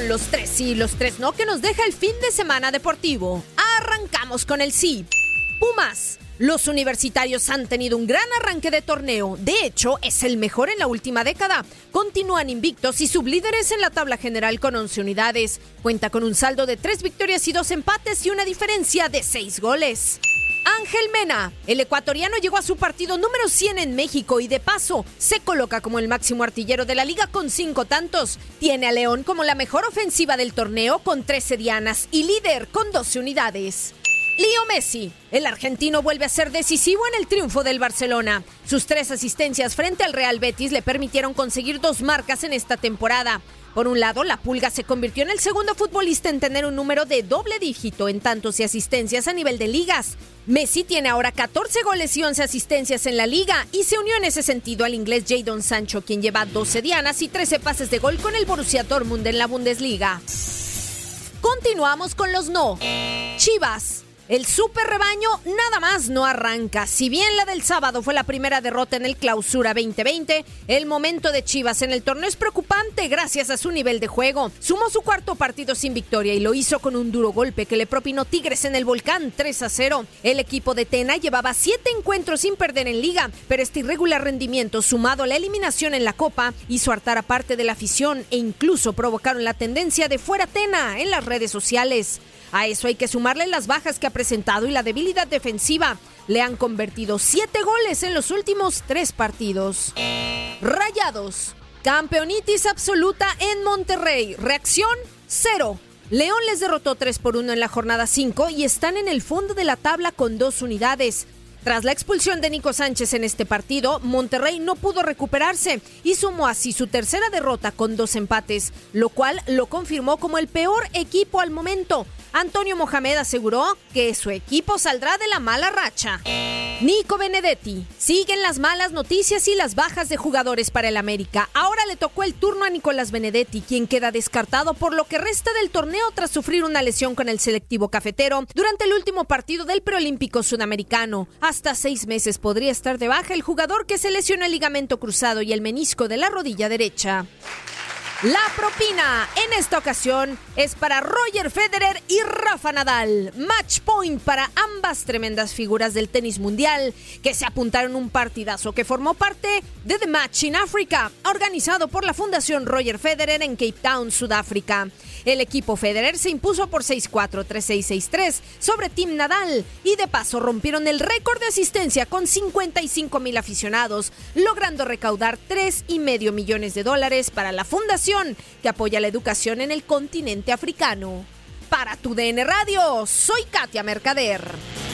los tres sí los tres no que nos deja el fin de semana deportivo. Arrancamos con el sí. Pumas. Los universitarios han tenido un gran arranque de torneo. De hecho, es el mejor en la última década. Continúan invictos y sublíderes en la tabla general con 11 unidades. Cuenta con un saldo de 3 victorias y 2 empates y una diferencia de 6 goles. Ángel Mena, el ecuatoriano llegó a su partido número 100 en México y de paso se coloca como el máximo artillero de la liga con 5 tantos. Tiene a León como la mejor ofensiva del torneo con 13 dianas y líder con 12 unidades. Leo Messi, el argentino vuelve a ser decisivo en el triunfo del Barcelona. Sus tres asistencias frente al Real Betis le permitieron conseguir dos marcas en esta temporada. Por un lado, la Pulga se convirtió en el segundo futbolista en tener un número de doble dígito en tantos y asistencias a nivel de ligas. Messi tiene ahora 14 goles y 11 asistencias en la liga y se unió en ese sentido al inglés Jadon Sancho, quien lleva 12 dianas y 13 pases de gol con el Borussia Dortmund en la Bundesliga. Continuamos con los no. Chivas. El super rebaño nada más no arranca. Si bien la del sábado fue la primera derrota en el Clausura 2020, el momento de Chivas en el torneo es preocupante gracias a su nivel de juego. Sumó su cuarto partido sin victoria y lo hizo con un duro golpe que le propinó Tigres en el Volcán 3 a 0. El equipo de Tena llevaba siete encuentros sin perder en liga, pero este irregular rendimiento sumado a la eliminación en la Copa hizo hartar a parte de la afición e incluso provocaron la tendencia de fuera Tena en las redes sociales. A eso hay que sumarle las bajas que presentado y la debilidad defensiva. Le han convertido siete goles en los últimos tres partidos. Rayados. Campeonitis absoluta en Monterrey. Reacción cero. León les derrotó 3 por 1 en la jornada 5 y están en el fondo de la tabla con dos unidades. Tras la expulsión de Nico Sánchez en este partido, Monterrey no pudo recuperarse y sumó así su tercera derrota con dos empates, lo cual lo confirmó como el peor equipo al momento. Antonio Mohamed aseguró que su equipo saldrá de la mala racha. Nico Benedetti. Siguen las malas noticias y las bajas de jugadores para el América. Ahora le tocó el turno a Nicolás Benedetti, quien queda descartado por lo que resta del torneo tras sufrir una lesión con el selectivo cafetero durante el último partido del preolímpico sudamericano. Hasta seis meses podría estar de baja el jugador que se lesionó el ligamento cruzado y el menisco de la rodilla derecha. La propina en esta ocasión es para Roger Federer y Rafa Nadal. Match point para ambas tremendas figuras del tenis mundial que se apuntaron un partidazo que formó parte de The Match in Africa, organizado por la Fundación Roger Federer en Cape Town, Sudáfrica. El equipo Federer se impuso por 6-4, 3-6, 6-3 sobre Team Nadal y de paso rompieron el récord de asistencia con 55 mil aficionados, logrando recaudar 3,5 millones de dólares para la fundación que apoya la educación en el continente africano. Para tu DN Radio, soy Katia Mercader.